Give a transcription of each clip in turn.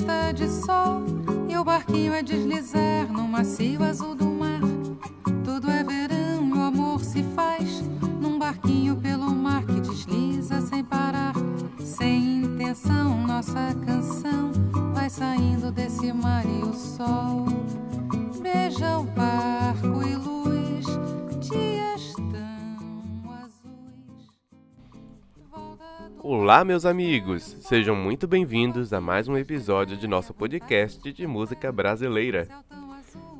posta de sol e o barquinho é deslizar no macio azul do mar. Tudo é verão e o amor se faz num barquinho pelo mar que desliza sem parar. Sem intenção, nossa canção vai saindo desse mar e o sol beija o barco e luz, Olá, meus amigos! Sejam muito bem-vindos a mais um episódio de nosso podcast de música brasileira.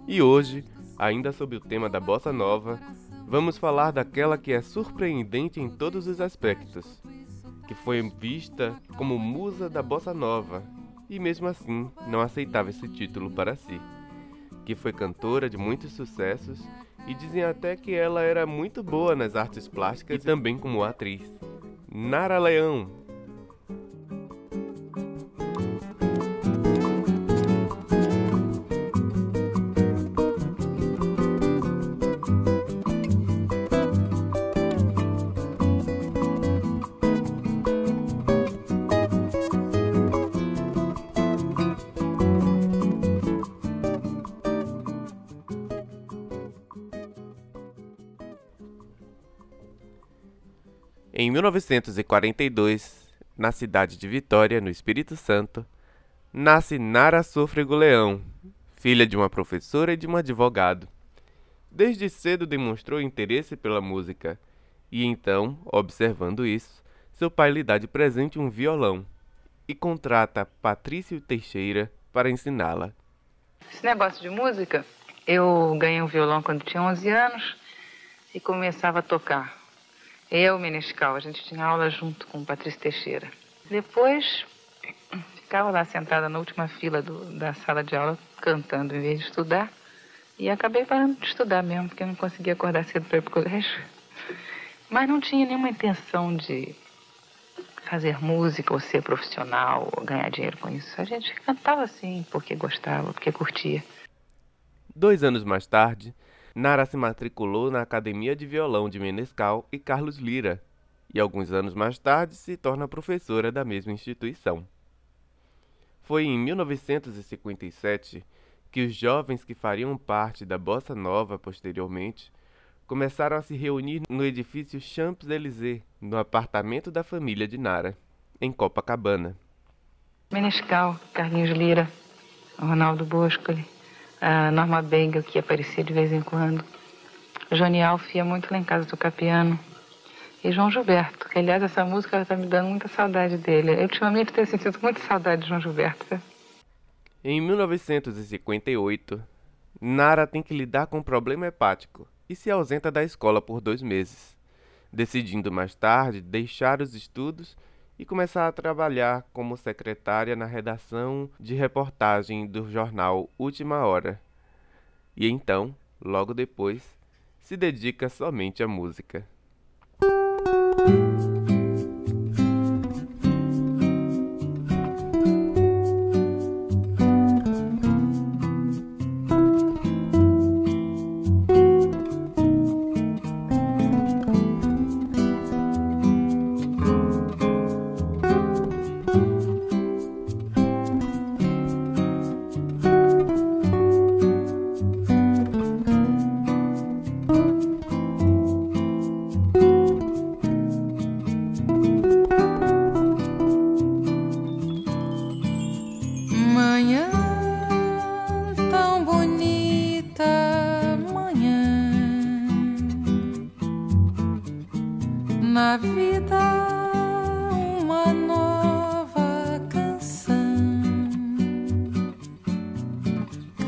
E hoje, ainda sobre o tema da bossa nova, vamos falar daquela que é surpreendente em todos os aspectos, que foi vista como musa da bossa nova e mesmo assim não aceitava esse título para si que foi cantora de muitos sucessos e dizem até que ela era muito boa nas artes plásticas e também como atriz. Nara Leão, Em 1942, na cidade de Vitória, no Espírito Santo, nasce Nara Sôfrego Leão, filha de uma professora e de um advogado. Desde cedo demonstrou interesse pela música, e então, observando isso, seu pai lhe dá de presente um violão e contrata Patrício Teixeira para ensiná-la. Esse negócio de música, eu ganhei um violão quando tinha 11 anos e começava a tocar. Eu, Menescal, a gente tinha aula junto com o Patrício Teixeira. Depois, ficava lá sentada na última fila do, da sala de aula, cantando em vez de estudar. E acabei parando de estudar mesmo, porque eu não conseguia acordar cedo para ir para o colégio. Mas não tinha nenhuma intenção de fazer música ou ser profissional ou ganhar dinheiro com isso. A gente cantava assim porque gostava, porque curtia. Dois anos mais tarde, Nara se matriculou na Academia de Violão de Menescal e Carlos Lira, e alguns anos mais tarde se torna professora da mesma instituição. Foi em 1957 que os jovens que fariam parte da Bossa Nova posteriormente começaram a se reunir no edifício Champs-Élysées, no apartamento da família de Nara, em Copacabana. Menescal, Carlinhos Lira, Ronaldo Boscoli, a Norma Bengel, que aparecia de vez em quando. Johnny Alf ia muito lá em casa tocar piano. E João Gilberto, que aliás essa música está me dando muita saudade dele. Eu ultimamente tenho sentido muita saudade de João Gilberto. Em 1958, Nara tem que lidar com um problema hepático e se ausenta da escola por dois meses, decidindo mais tarde deixar os estudos e começar a trabalhar como secretária na redação de reportagem do jornal Última Hora. E então, logo depois, se dedica somente à música.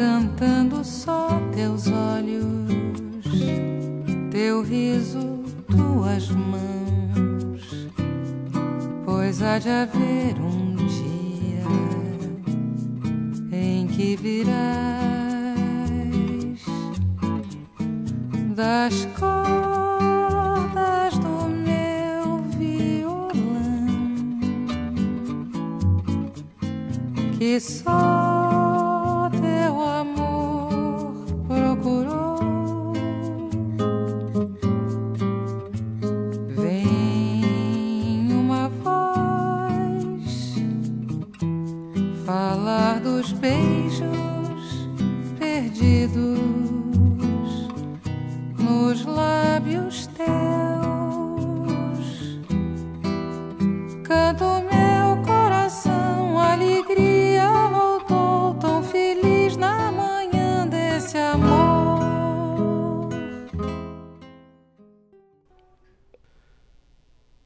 Cantando só teus olhos, teu riso, tuas mãos, pois há de haver um dia em que virás das cordas do meu violão que só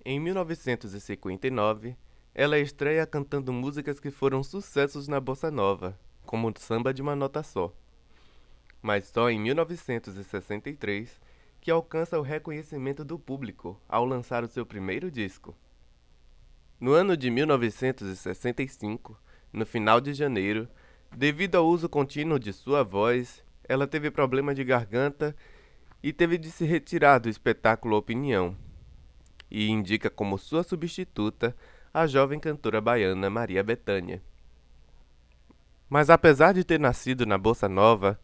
Em 1959, ela estreia cantando músicas que foram sucessos na bossa nova, como Samba de uma Nota Só. Mas só em 1963 que alcança o reconhecimento do público ao lançar o seu primeiro disco. No ano de 1965, no final de janeiro, devido ao uso contínuo de sua voz, ela teve problema de garganta e teve de se retirar do espetáculo Opinião, e indica como sua substituta a jovem cantora baiana Maria Bethânia. Mas apesar de ter nascido na Bossa Nova,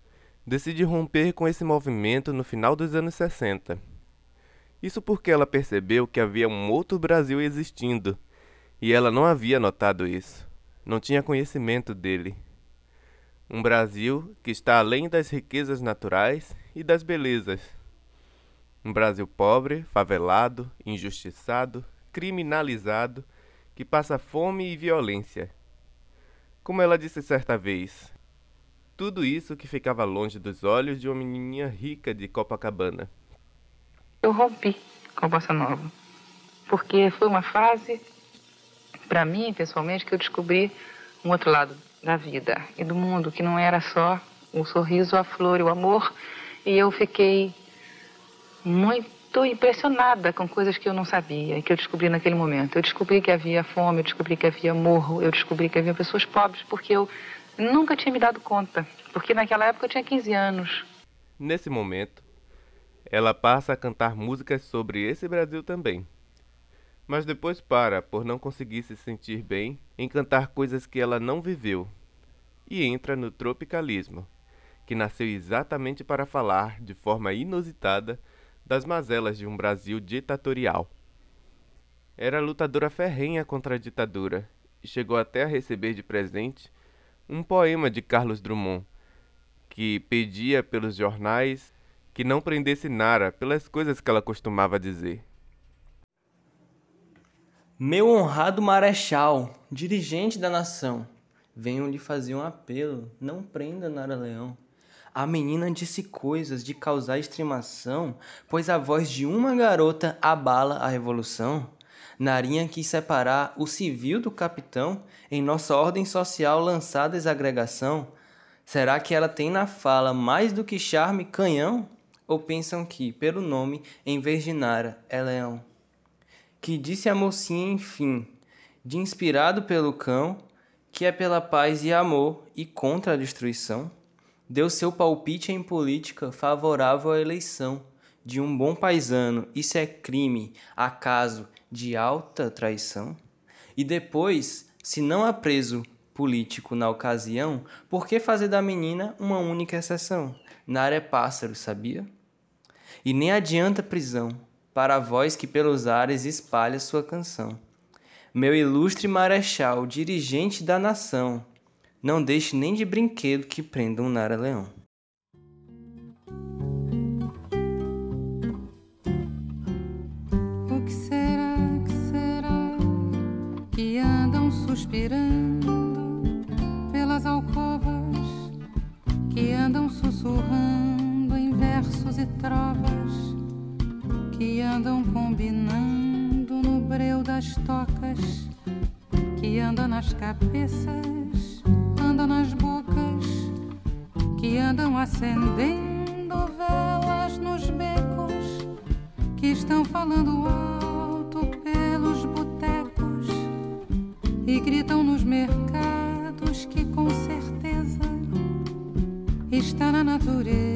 decide romper com esse movimento no final dos anos 60. Isso porque ela percebeu que havia um outro Brasil existindo, e ela não havia notado isso, não tinha conhecimento dele. Um Brasil que está além das riquezas naturais e das belezas. Um Brasil pobre, favelado, injustiçado, criminalizado que passa fome e violência. Como ela disse certa vez, tudo isso que ficava longe dos olhos de uma menininha rica de Copacabana. Eu rompi com a Bossa Nova, porque foi uma fase, para mim, pessoalmente, que eu descobri um outro lado da vida e do mundo, que não era só o sorriso, a flor e o amor, e eu fiquei muito impressionada com coisas que eu não sabia e que eu descobri naquele momento. Eu descobri que havia fome, eu descobri que havia morro, eu descobri que havia pessoas pobres, porque eu nunca tinha me dado conta. Porque naquela época eu tinha 15 anos. Nesse momento, ela passa a cantar músicas sobre esse Brasil também. Mas depois para por não conseguir se sentir bem em cantar coisas que ela não viveu. E entra no tropicalismo, que nasceu exatamente para falar, de forma inusitada, das mazelas de um Brasil ditatorial. Era lutadora ferrenha contra a ditadura e chegou até a receber de presente um poema de Carlos Drummond, que pedia pelos jornais que não prendesse Nara pelas coisas que ela costumava dizer. Meu honrado marechal, dirigente da nação, venho lhe fazer um apelo, não prenda Nara Leão. A menina disse coisas de causar extremação, pois a voz de uma garota abala a revolução. Narinha quis separar o civil do capitão, em nossa ordem social lançar desagregação. Será que ela tem na fala mais do que charme canhão? Ou pensam que, pelo nome, em vez de Nara, é leão? Que disse a mocinha, enfim, de inspirado pelo cão, que é pela paz e amor e contra a destruição? Deu seu palpite em política favorável à eleição de um bom paisano. Isso é crime, acaso de alta traição? E depois, se não há preso político na ocasião, por que fazer da menina uma única exceção? Nara é pássaro, sabia? E nem adianta prisão para a voz que pelos ares espalha sua canção. Meu ilustre marechal, dirigente da nação, não deixe nem de brinquedo que prenda um Nara-leão. O que será, que será que andam suspirando pelas alcovas, que andam sussurrando em versos e trovas, que andam combinando no breu das tocas, que andam nas cabeças nas bocas, que andam acendendo velas nos becos, que estão falando alto pelos botecos e gritam nos mercados que com certeza está na natureza.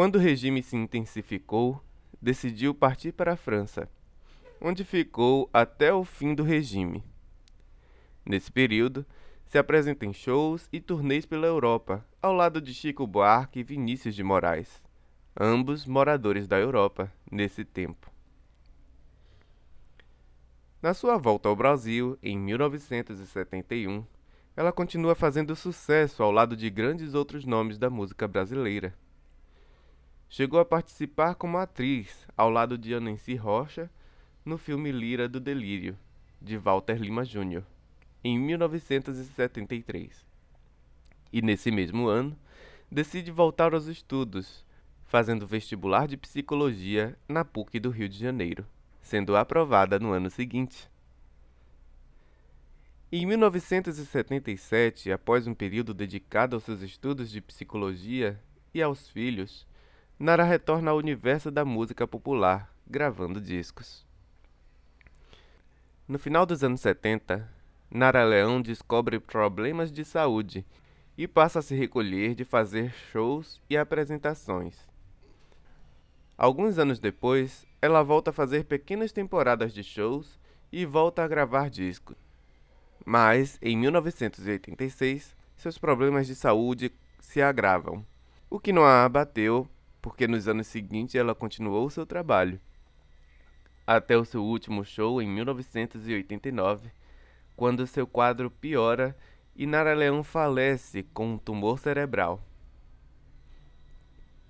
Quando o regime se intensificou, decidiu partir para a França, onde ficou até o fim do regime. Nesse período, se apresenta em shows e turnês pela Europa, ao lado de Chico Buarque e Vinícius de Moraes, ambos moradores da Europa nesse tempo. Na sua volta ao Brasil, em 1971, ela continua fazendo sucesso ao lado de grandes outros nomes da música brasileira. Chegou a participar como atriz ao lado de Anansi Rocha no filme Lira do Delírio, de Walter Lima Jr., em 1973. E nesse mesmo ano, decide voltar aos estudos, fazendo vestibular de psicologia na PUC do Rio de Janeiro, sendo aprovada no ano seguinte. Em 1977, após um período dedicado aos seus estudos de psicologia e aos filhos, Nara retorna ao universo da música popular, gravando discos. No final dos anos 70, Nara Leão descobre problemas de saúde e passa a se recolher de fazer shows e apresentações. Alguns anos depois, ela volta a fazer pequenas temporadas de shows e volta a gravar discos. Mas, em 1986, seus problemas de saúde se agravam, o que não a abateu, porque nos anos seguintes ela continuou seu trabalho. Até o seu último show em 1989, quando seu quadro piora e Nara Leão falece com um tumor cerebral.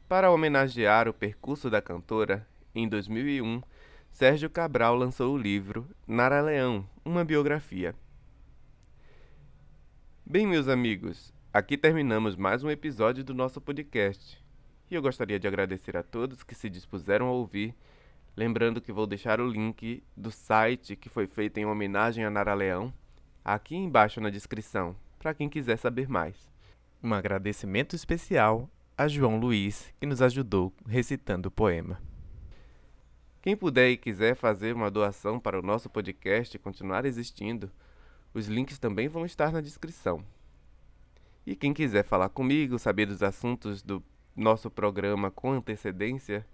Para homenagear o percurso da cantora, em 2001, Sérgio Cabral lançou o livro Nara Leão, uma biografia. Bem, meus amigos, aqui terminamos mais um episódio do nosso podcast. E eu gostaria de agradecer a todos que se dispuseram a ouvir, lembrando que vou deixar o link do site que foi feito em homenagem a Nara Leão aqui embaixo na descrição, para quem quiser saber mais. Um agradecimento especial a João Luiz, que nos ajudou recitando o poema. Quem puder e quiser fazer uma doação para o nosso podcast continuar existindo, os links também vão estar na descrição. E quem quiser falar comigo, saber dos assuntos do nosso programa com antecedência,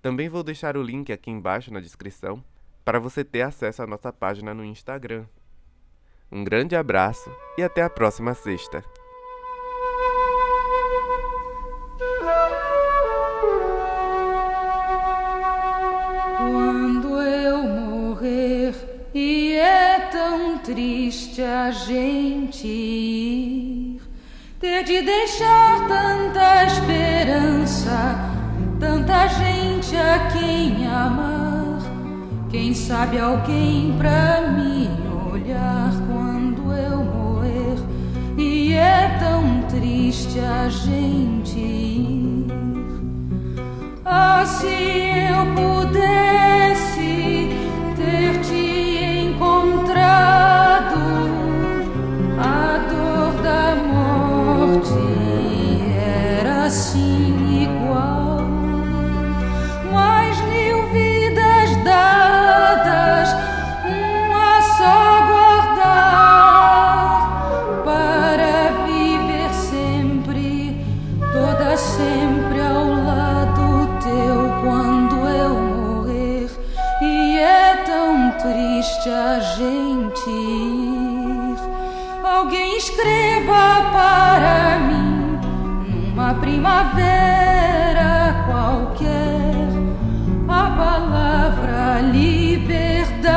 também vou deixar o link aqui embaixo na descrição para você ter acesso à nossa página no Instagram. Um grande abraço e até a próxima sexta. triste a gente ir, ter de deixar tanta esperança, tanta gente a quem amar. Quem sabe alguém pra me olhar quando eu morrer, e é tão triste a gente ir. Ah, se eu pudesse Alguém escreva para mim numa primavera qualquer a palavra liberdade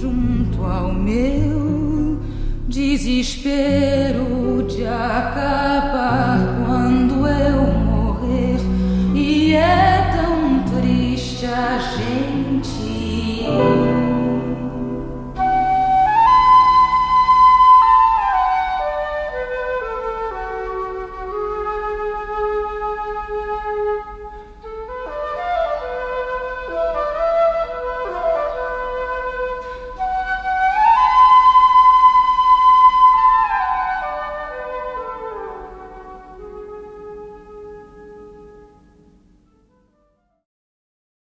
junto ao meu desespero de acabar quando eu morrer e é tão triste a gente.